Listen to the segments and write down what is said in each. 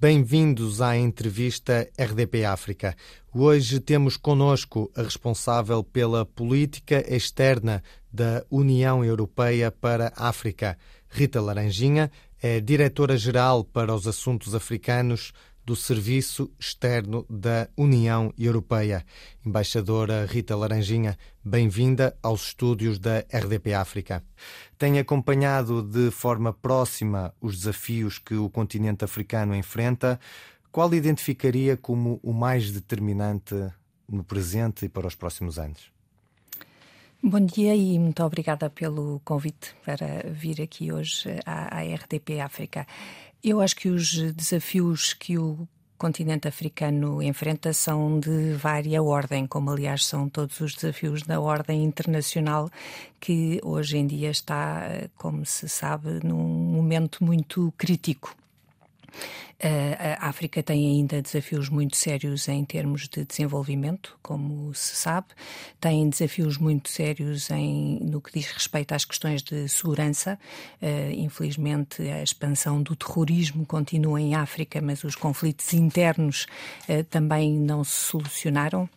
Bem-vindos à entrevista RDP África. Hoje temos conosco a responsável pela política externa da União Europeia para a África. Rita Laranjinha é diretora-geral para os assuntos africanos do Serviço Externo da União Europeia. Embaixadora Rita Laranjinha, bem-vinda aos estúdios da RDP África. Tem acompanhado de forma próxima os desafios que o continente africano enfrenta. Qual identificaria como o mais determinante no presente e para os próximos anos? Bom dia e muito obrigada pelo convite para vir aqui hoje à, RDP África. Eu acho que os desafios que o continente africano enfrenta são de vária ordem, como aliás são todos os desafios da ordem internacional, que hoje em dia está, como se sabe, num momento muito crítico. A África tem ainda desafios muito sérios em termos de desenvolvimento, como se sabe, tem desafios muito sérios em, no que diz respeito às questões de segurança. infelizmente, a expansão do terrorismo continua em África, mas os conflitos internos também não se solucionaram.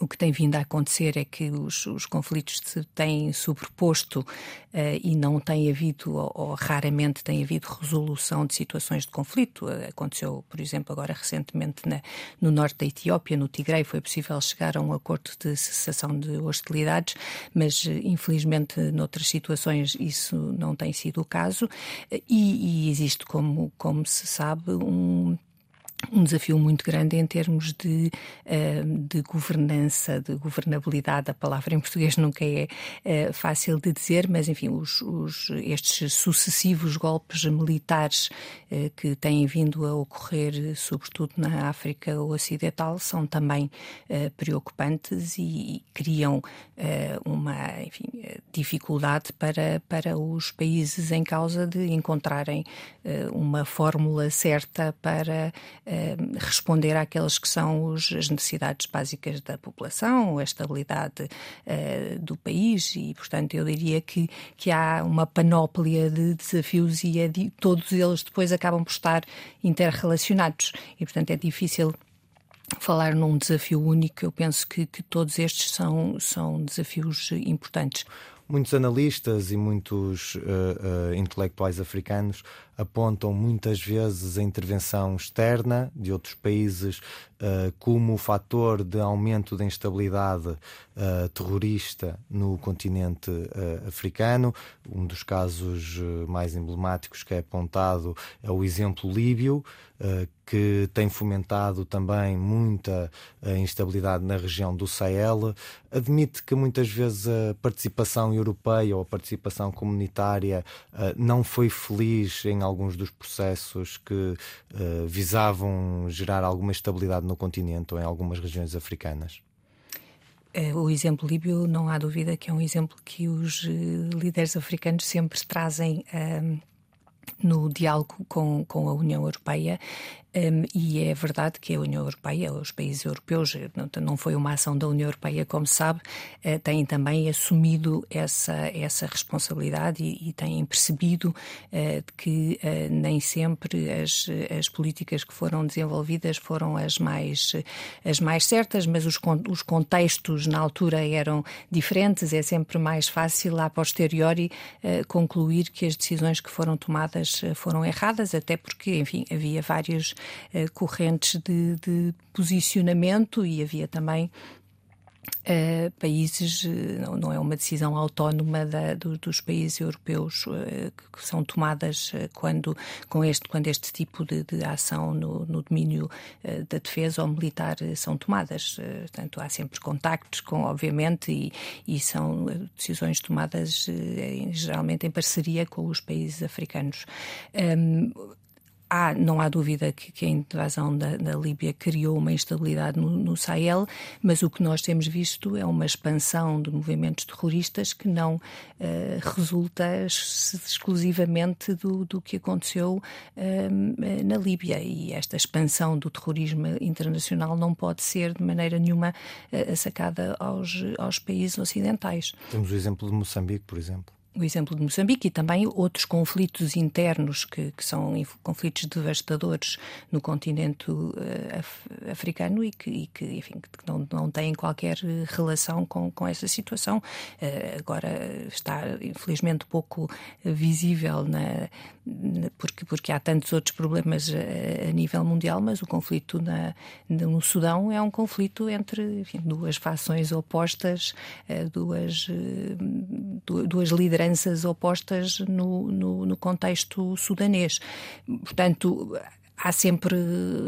O que tem vindo a acontecer é que os, os conflitos se têm sobreposto uh, e não tem havido, ou, ou, raramente tem havido, resolução de situações de conflito. Uh, aconteceu, por exemplo, agora recentemente na, no norte da Etiópia, no Tigre, foi possível chegar a um acordo de cessação de hostilidades, mas uh, infelizmente noutras situações isso não tem sido o caso. E, e existe, como, como se sabe, um um desafio muito grande em termos de, eh, de governança, de governabilidade. A palavra em português nunca é eh, fácil de dizer, mas enfim, os, os, estes sucessivos golpes militares eh, que têm vindo a ocorrer, sobretudo na África Ocidental, são também preocupantes e, criam uma enfim, dificuldade para, para os países em causa de encontrarem uma fórmula certa para eh, responder àquelas que são os, as necessidades básicas da população, a estabilidade do país. E, portanto, eu diria que, que há uma panóplia de desafios e é de, todos eles depois acabam por estar interrelacionados. E, portanto, é difícil falar num desafio único. Eu penso que, que todos estes são, são desafios importantes. Muitos analistas e muitos uh, uh, intelectuais africanos apontam muitas vezes a intervenção externa de outros países uh, como fator de aumento da instabilidade uh, terrorista no continente uh, africano. Um dos casos mais emblemáticos que é apontado é o exemplo líbio, que tem fomentado também muita instabilidade na região do Sahel. Admite que muitas vezes a participação europeia ou a participação comunitária não foi feliz em alguns dos processos que uh, visavam gerar alguma estabilidade no continente ou em algumas regiões africanas? Eh, o exemplo líbio, não há dúvida que é um exemplo que os eh, líderes africanos sempre trazem no diálogo com, com a União Europeia um, e é verdade que a União Europeia, os países europeus, não, foi uma ação da União Europeia, como sabe, uh, têm também assumido essa, essa responsabilidade e, e têm percebido uh, que uh, nem sempre as, as políticas que foram desenvolvidas foram as mais, as mais certas, mas os, os contextos na altura eram diferentes. É sempre mais fácil, a posteriori, concluir que as decisões que foram tomadas foram erradas, até porque, enfim, havia vários uh, correntes de, de posicionamento e havia também Uh, países, não, não, é uma decisão autónoma da, do, dos países europeus uh, que são tomadas uh, quando, com este, quando este tipo de, de ação no, no domínio da defesa ou militar são tomadas. portanto, há sempre contactos, com, obviamente, e, e são decisões tomadas geralmente em parceria com os países africanos. Um, há, não há dúvida que, que a invasão da, da, Líbia criou uma instabilidade no, no, Sahel, mas o que nós temos visto é uma expansão de movimentos terroristas que não uh, resulta exclusivamente do, do que aconteceu uh, na Líbia. E esta expansão do terrorismo internacional não pode ser de maneira nenhuma uh, sacada aos, aos países ocidentais. Temos o exemplo de Moçambique, por exemplo. O exemplo de Moçambique e também outros conflitos internos que, que são conflitos devastadores no continente uh, af africano e que, e que enfim, que não, não têm qualquer relação com, com essa situação. Uh, agora está, infelizmente, pouco visível na, na, porque, porque há tantos outros problemas a, a nível mundial, mas o conflito na, no Sudão é um conflito entre enfim, duas fações opostas, uh, duas, duas lideranças lideranças opostas no, no, no contexto sudanês. Portanto, há sempre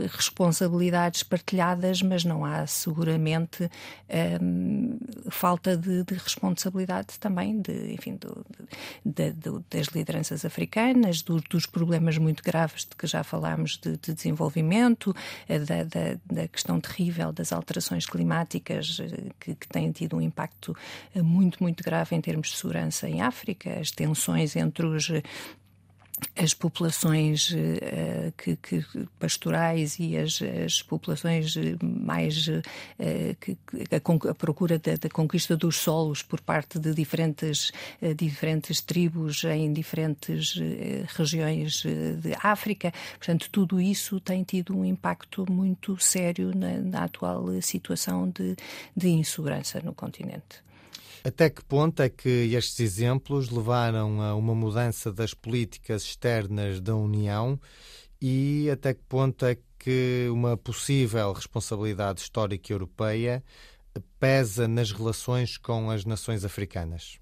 responsabilidades partilhadas, mas não há seguramente hum, falta de, de, responsabilidade também de, enfim, do, de, de, das lideranças africanas, do, dos problemas muito graves de que já falámos de, desenvolvimento, eh, da, da, da, questão terrível das alterações climáticas eh, que, que têm tido um impacto eh, muito, muito grave em termos de segurança em África, as tensões entre os as populações uh, que, que, pastorais e as, as populações mais uh, que, a, a, procura da, da, conquista dos solos por parte de diferentes, uh, diferentes tribos em diferentes regiões de África. Portanto, tudo isso tem tido um impacto muito sério na, na atual situação de, de insegurança no continente. Até que ponto é que estes exemplos levaram a uma mudança das políticas externas da União e até que ponto é que uma possível responsabilidade histórica europeia pesa nas relações com as nações africanas?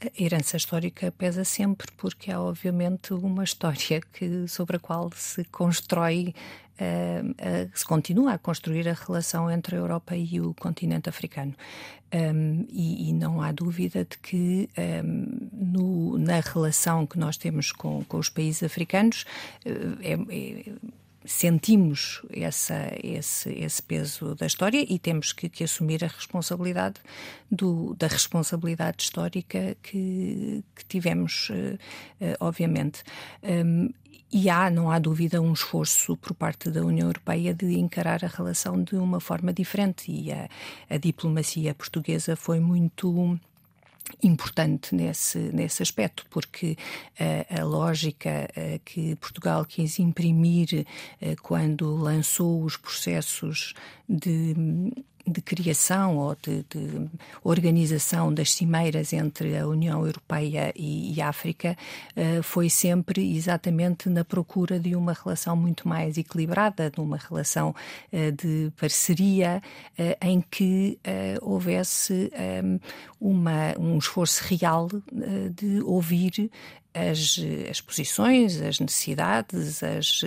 A herança histórica pesa sempre porque há obviamente uma história que, sobre a qual se constrói se continua a construir a relação entre a Europa e o continente africano. Um, e, e, não há dúvida de que um, no, na relação que nós temos com, com os países africanos uh, é, é sentimos essa, esse, esse peso da história e temos que, que assumir a responsabilidade do, da responsabilidade histórica que, que tivemos, uh, uh, obviamente. Um, e há, não há dúvida, um esforço por parte da União Europeia de encarar a relação de uma forma diferente e a, a diplomacia portuguesa foi muito importante nesse, nesse aspecto, porque uh, a lógica uh, que Portugal quis imprimir uh, quando lançou os processos de de criação ou de, de, organização das cimeiras entre a União Europeia e, e África uh, foi sempre exatamente na procura de uma relação muito mais equilibrada, de uma relação uh, de parceria uh, em que houvesse um, uma, um esforço real de ouvir as, as posições, as necessidades as,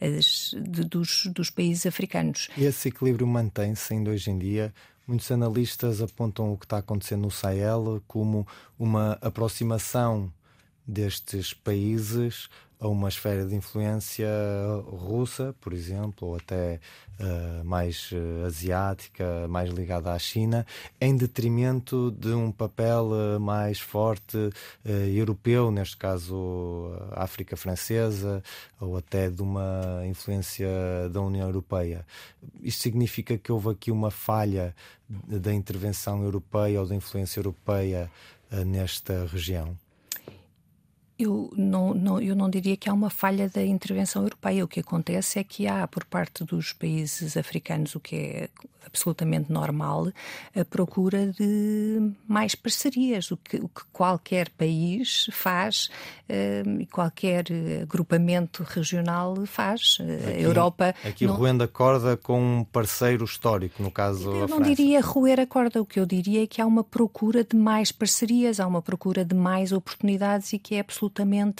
as de, dos, dos países africanos. E esse equilíbrio mantém-se ainda hoje em dia? Muitos analistas apontam o que está acontecendo no Sahel como uma aproximação destes países a uma esfera de influência russa, por exemplo, ou até uh, mais uh, asiática, mais ligada à China, em detrimento de um papel uh, mais forte europeu, neste caso África Francesa, ou até de uma influência da União Europeia. Isto significa que houve aqui uma falha da intervenção europeia ou da influência europeia nesta região? Eu não, não, eu não diria que há uma falha da intervenção europeia. O que acontece é que há, por parte dos países africanos, o que é absolutamente normal, a procura de mais parcerias, o que, o que qualquer país faz uh, qualquer agrupamento regional faz. Aqui, a Europa. Aqui não... roendo a corda com um parceiro histórico, no caso. Eu não diria roer a corda, o que eu diria é que há uma procura de mais parcerias, há uma procura de mais oportunidades e que é absolutamente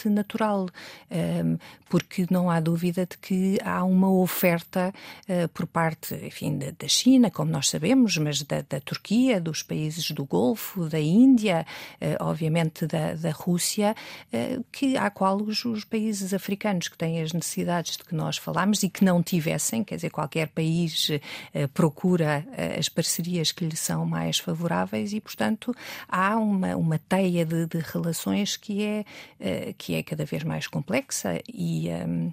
natural, uh, porque não há dúvida de que há uma oferta uh, por parte, enfim, da, China como nós sabemos, mas da, da Turquia, dos países do Golfo, da Índia, eh, obviamente da, da Rússia, eh, que, à qual os, os, países africanos que têm as necessidades de que nós falamos e que não tivessem, quer dizer, qualquer país eh, procura as parcerias que lhe são mais favoráveis e, portanto, há uma, uma teia de, de relações que é, que é cada vez mais complexa e. Um,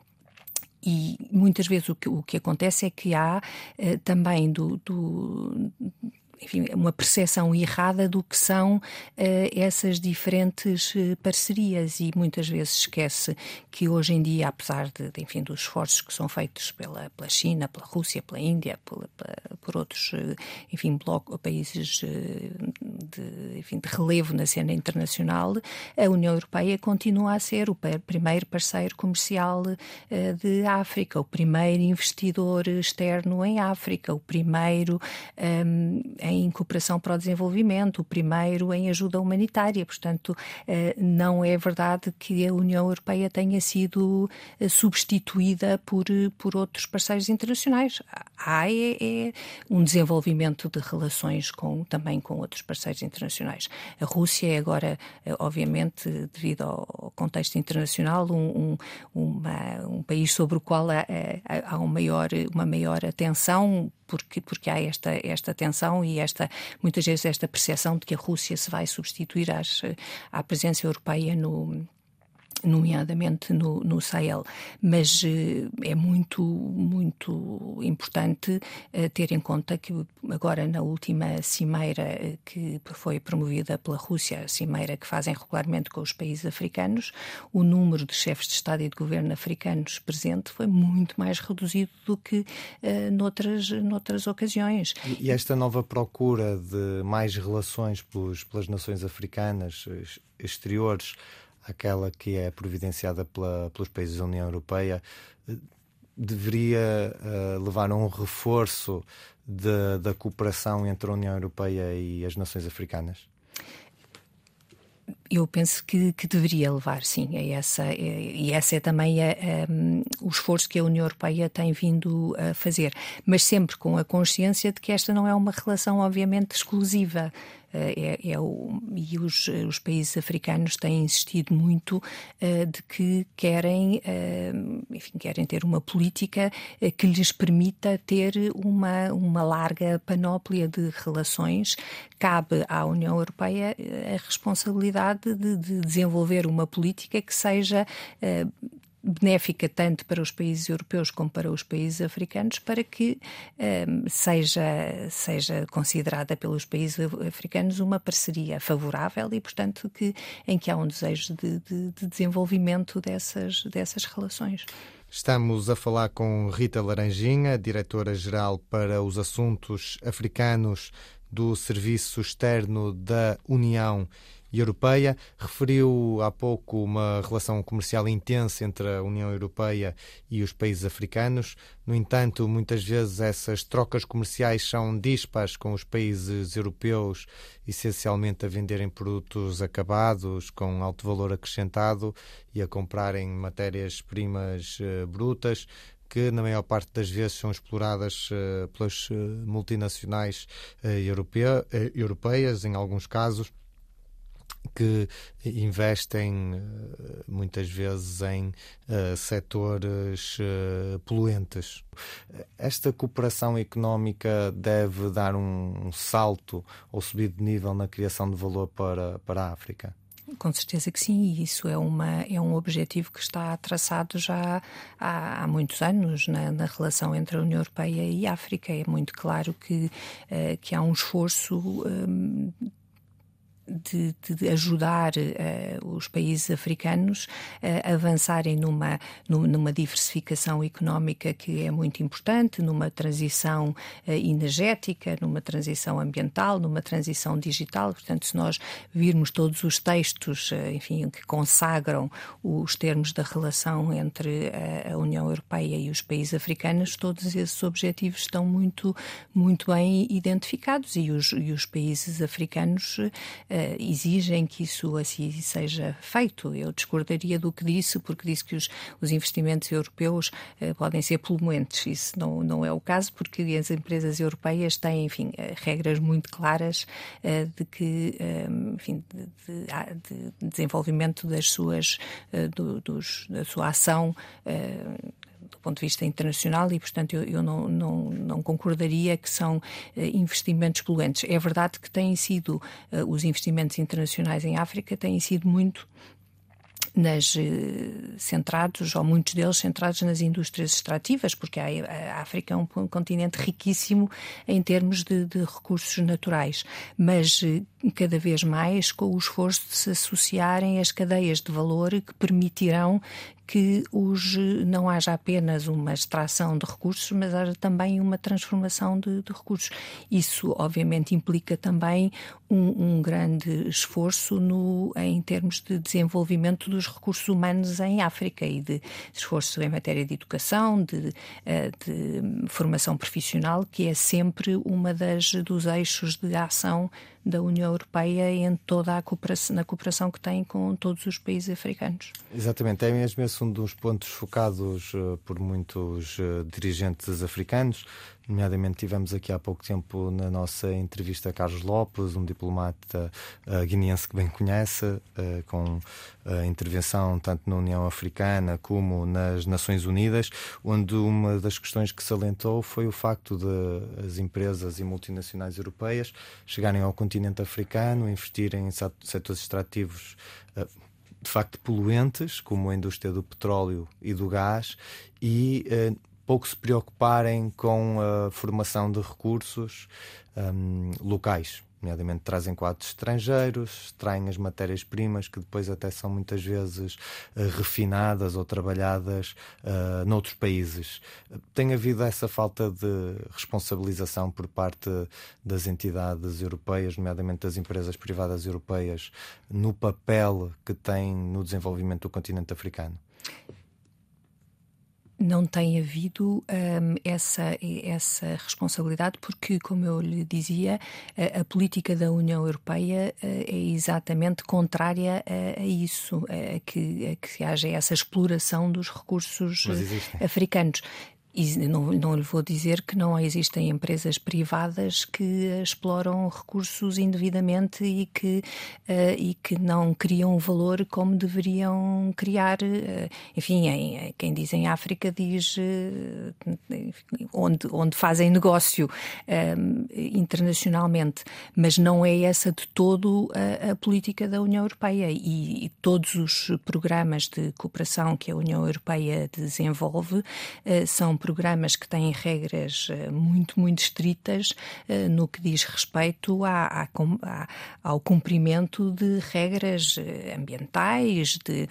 e muitas vezes o que, o que acontece é que há eh, também do, do enfim, uma percepção errada do que são uh, essas diferentes uh, parcerias e muitas vezes esquece que hoje em dia, apesar de, de enfim, dos esforços que são feitos pela, pela China, pela Rússia, pela Índia, pela, pela, por outros, uh, enfim, bloco, países de, enfim, de relevo na cena internacional, a União Europeia continua a ser o primeiro parceiro comercial de África, o primeiro investidor externo em África, o primeiro um, em cooperação para o desenvolvimento, o primeiro em ajuda humanitária. Portanto, eh, não é verdade que a União Europeia tenha sido eh, substituída por, por outros parceiros internacionais. Há é, é um desenvolvimento de relações com, também com outros parceiros internacionais. A Rússia é agora, eh, obviamente, devido ao contexto internacional, um, um, uma, um país sobre o qual há, há um maior, uma maior atenção porque, porque há esta, esta tensão e esta, muitas vezes esta percepção de que a Rússia se vai substituir às, à presença europeia no, nomeadamente no, no Sahel. Mas uh, é muito, muito importante uh, ter em conta que agora na última cimeira uh, que foi promovida pela Rússia, a cimeira que fazem regularmente com os países africanos, o número de chefes de Estado e de governo africanos presente foi muito mais reduzido do que uh, noutras, noutras ocasiões. E esta nova procura de mais relações pelos, pelas nações africanas exteriores aquela que é providenciada pela, pelos países da União Europeia, deveria uh, levar a um reforço de, da cooperação entre a União Europeia e as nações africanas? Eu penso que, que, deveria levar, sim, a essa, e essa é também a, a, o esforço que a União Europeia tem vindo a fazer, mas sempre com a consciência de que esta não é uma relação, obviamente, exclusiva. Eh, é, é o, e os, os, países africanos têm insistido muito uh, de que querem, uh, enfim, querem ter uma política uh, que lhes permita ter uma, uma larga panóplia de relações. Cabe à União Europeia a responsabilidade de, de desenvolver uma política que seja benéfica tanto para os países europeus como para os países africanos, para que um, ehm, seja, seja considerada pelos países africanos uma parceria favorável e, portanto, que, em que há um desejo de, de, de desenvolvimento dessas, dessas relações. Estamos a falar com Rita Laranjinha, diretora-geral para os assuntos africanos do Serviço Externo da União Europeia. Referiu há pouco uma relação comercial intensa entre a União Europeia e os países africanos. No entanto, muitas vezes essas trocas comerciais são dispas com os países europeus, essencialmente a venderem produtos acabados com alto valor acrescentado e a comprarem matérias-primas uh, brutas que na maior parte das vezes são exploradas uh, pelas uh, multinacionais europeias, em alguns casos que investem eh, muitas vezes em uh, setores uh, poluentes. Esta cooperação económica deve dar um, um salto ou subir de nível na criação de valor para, para a África? Com certeza que sim, e isso é, uma, é um objetivo que está traçado já há, há muitos anos na, na, relação entre a União Europeia e a África. É muito claro que, uh, que há um esforço. Um, de, de, ajudar uh, os países africanos a avançarem numa, numa diversificação económica que é muito importante, numa transição uh, energética, numa transição ambiental, numa transição digital. Portanto, se nós virmos todos os textos, enfim, que consagram os termos da relação entre a União Europeia e os países africanos, todos esses objetivos estão muito, muito bem identificados e os, e os países africanos uh, exigem que isso assim seja feito. Eu discordaria do que disse, porque disse que os, os investimentos europeus uh, podem ser poluentes. Isso não, não é o caso, porque as empresas europeias têm, enfim, uh, regras muito claras de que, enfim, de, de, de, desenvolvimento das suas, do, dos, da sua ação ponto de vista internacional e, portanto, eu, eu não, não, não, concordaria que são uh, investimentos poluentes. É verdade que têm sido, uh, os investimentos internacionais em África têm sido muito nas, centrados, ou muitos deles centrados nas indústrias extrativas, porque a, África é um, continente riquíssimo em termos de, de recursos naturais, mas cada vez mais com o esforço de se associarem as cadeias de valor que permitirão que os, não haja apenas uma extração de recursos, mas haja também uma transformação de, de recursos. Isso, obviamente, implica também um, um, grande esforço no, em termos de desenvolvimento dos recursos humanos em África e de esforço em matéria de educação, de, eh, de formação profissional, que é sempre uma das dos eixos de ação da União Europeia em toda a cooperação, na cooperação que tem com todos os países africanos. Exatamente, é mesmo esse um dos pontos focados uh, por muitos uh, dirigentes africanos. Nomeadamente, tivemos aqui há pouco tempo na nossa entrevista Carlos Lopes, um diplomata uh, guineense que bem conhece, uh, com uh, intervenção tanto na União Africana como nas Nações Unidas, onde uma das questões que salientou foi o facto de as empresas e multinacionais europeias chegarem ao continente africano, investirem em setores extrativos de facto poluentes, como a indústria do petróleo e do gás, e pouco se preocuparem com a formação de recursos um, locais. Nomeadamente trazem quadros estrangeiros, traem as matérias-primas que depois até são muitas vezes uh, refinadas ou trabalhadas uh, noutros países. Tem havido essa falta de responsabilização por parte das entidades europeias, nomeadamente das empresas privadas europeias, no papel que têm no desenvolvimento do continente africano? Não tem havido um, essa, essa responsabilidade, porque, como eu lhe dizia, a, a política da União Europeia uh, é exatamente contrária a, a isso, a que, a que haja essa exploração dos recursos africanos. E não, não lhe vou dizer que não existem empresas privadas que exploram recursos indevidamente e que, uh, e que não criam valor como deveriam criar. Uh, enfim, em, quem diz em África diz uh, onde, onde fazem negócio internacionalmente, mas não é essa de todo a, a política da União Europeia. E, e, todos os programas de cooperação que a União Europeia desenvolve são programas que têm regras eh, muito, muito estritas eh, no que diz respeito à, à, ao cumprimento de regras eh, ambientais, de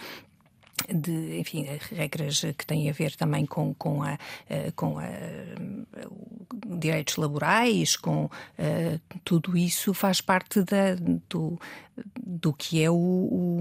de, enfim, regras que têm a ver também com, com, a, com a, direitos laborais, com uh, tudo isso faz parte da, do, do que é o, o,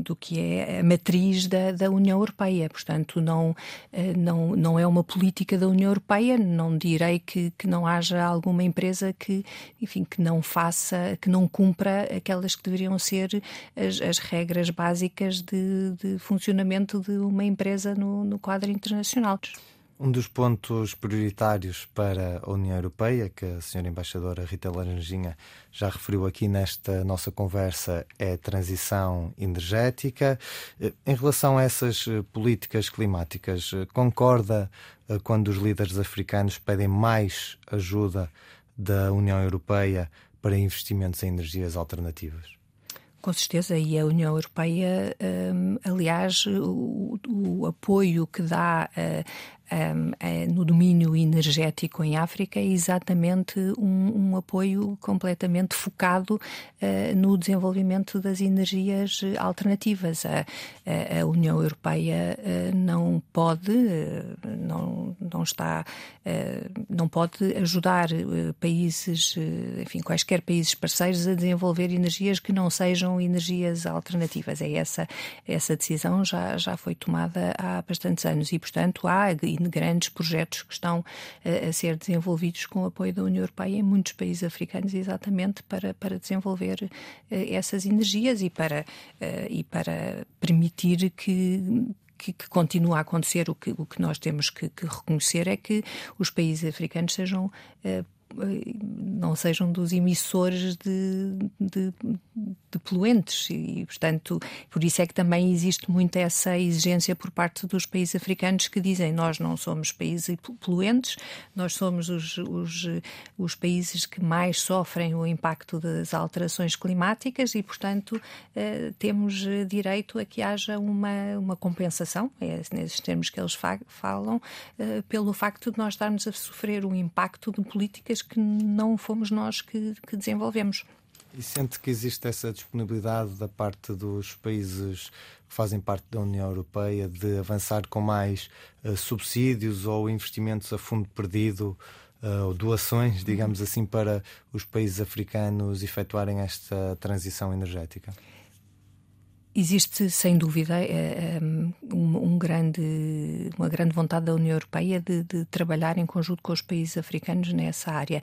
do que é a matriz da, da União Europeia. Portanto, não, eh, não, não é uma política da União Europeia. Não direi que, que não haja alguma empresa que, enfim, que não faça, que não cumpra aquelas que deveriam ser as, as regras básicas de, de funcionamento de uma empresa no, no quadro internacional. Um dos pontos prioritários para a União Europeia, que a senhora embaixadora Rita Laranjinha já referiu aqui nesta nossa conversa, é a transição energética. Em relação a essas políticas climáticas, concorda eh, quando os líderes africanos pedem mais ajuda da União Europeia para investimentos em energias alternativas? Com certeza, e a União Europeia, um, aliás, o, apoio que dá um, é, no domínio energético em África é exatamente um, um apoio completamente focado uh, no desenvolvimento das energias alternativas. A, a, a União Europeia uh, não pode, uh, não, não está, não pode ajudar países, enfim, quaisquer países parceiros a desenvolver energias que não sejam energias alternativas. É essa, essa decisão já, já foi tomada há bastantes anos e, portanto, há grandes projetos que estão a, a ser desenvolvidos com o apoio da União Europeia em muitos países africanos, exatamente para, para desenvolver uh, essas energias e para, uh, e para permitir que que, que, continua a acontecer, o que, o que nós temos que, que, reconhecer é que os países africanos sejam uh, não sejam dos emissores de, de, de, poluentes e, portanto, por isso é que também existe muito essa exigência por parte dos países africanos que dizem nós não somos países poluentes, nós somos os, os, os países que mais sofrem o impacto das alterações climáticas e, portanto, eh, temos direito a que haja uma, uma compensação, é nesses termos que eles falam, eh, pelo facto de nós estarmos a sofrer o impacto de políticas que não fomos nós que, que desenvolvemos. E sente que existe essa disponibilidade da parte dos países que fazem parte da União Europeia de avançar com mais uh, subsídios ou investimentos a fundo perdido uh, ou doações, digamos assim, para os países africanos efetuarem esta transição energética? Existe, sem dúvida, é, um, um, grande, uma grande vontade da União Europeia de, de trabalhar em conjunto com os países africanos nessa área.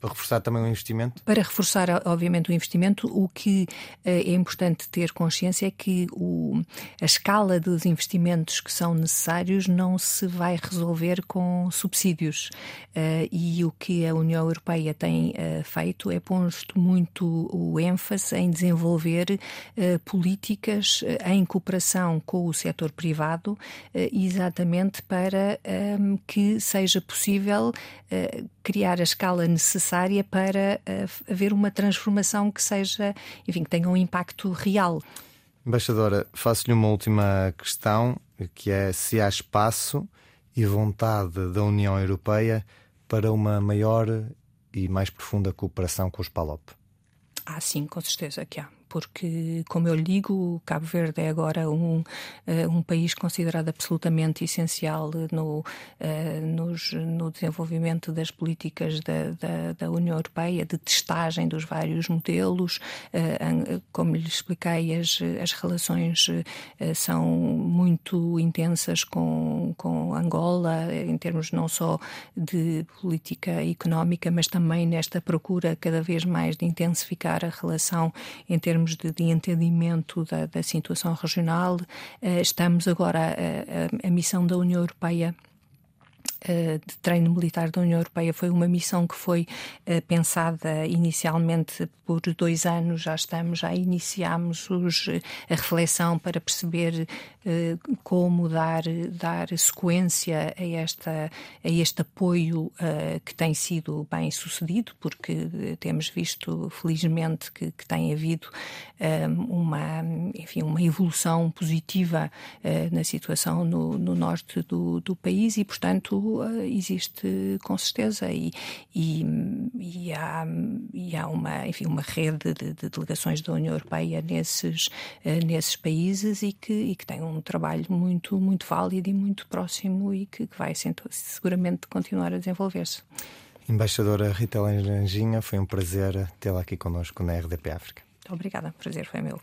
Para reforçar também o investimento? Para reforçar, obviamente, o investimento, o que uh, é importante ter consciência é que o, a escala dos investimentos que são necessários não se vai resolver com subsídios. Uh, e o que a União Europeia tem uh, feito é posto muito o ênfase em desenvolver políticas em cooperação com o setor privado, exatamente para que seja possível criar a escala necessária para uh, haver uma transformação que seja, enfim, que tenha um impacto real. Embaixadora, faço-lhe uma última questão, que é se há espaço e vontade da União Europeia para uma maior e mais profunda cooperação com os PALOP. Ah, sim, com certeza que há porque, como eu lhe digo, Cabo Verde é agora um, uh, um país considerado absolutamente essencial no, uh, nos, no desenvolvimento das políticas da, da, da, União Europeia, de testagem dos vários modelos. Como lhe expliquei, as, as relações são muito intensas com, com Angola, em termos não só de política económica, mas também nesta procura cada vez mais de intensificar a relação em termos termos de, de entendimento da, da, situação regional. Uh, estamos agora, a, a, missão da União Europeia eh, de treino militar da União Europeia. Foi uma missão que foi uh, pensada inicialmente por dois anos, já estamos, já iniciámos os, a reflexão para perceber como dar, dar sequência a, esta, a este apoio que tem sido bem sucedido, porque temos visto, felizmente, que, que tem havido uma, enfim, uma evolução positiva na situação no, no norte do, do país e, portanto, existe com certeza e, e, e, há, e há uma, enfim, uma rede de, de delegações da União Europeia nesses, uh, nesses países e que, e que tem um trabalho muito, muito válido e muito próximo e que, que vai seguramente continuar a desenvolver-se. Embaixadora Rita Langinha, foi um prazer tê-la aqui connosco na RDP África. Obrigada, prazer foi meu.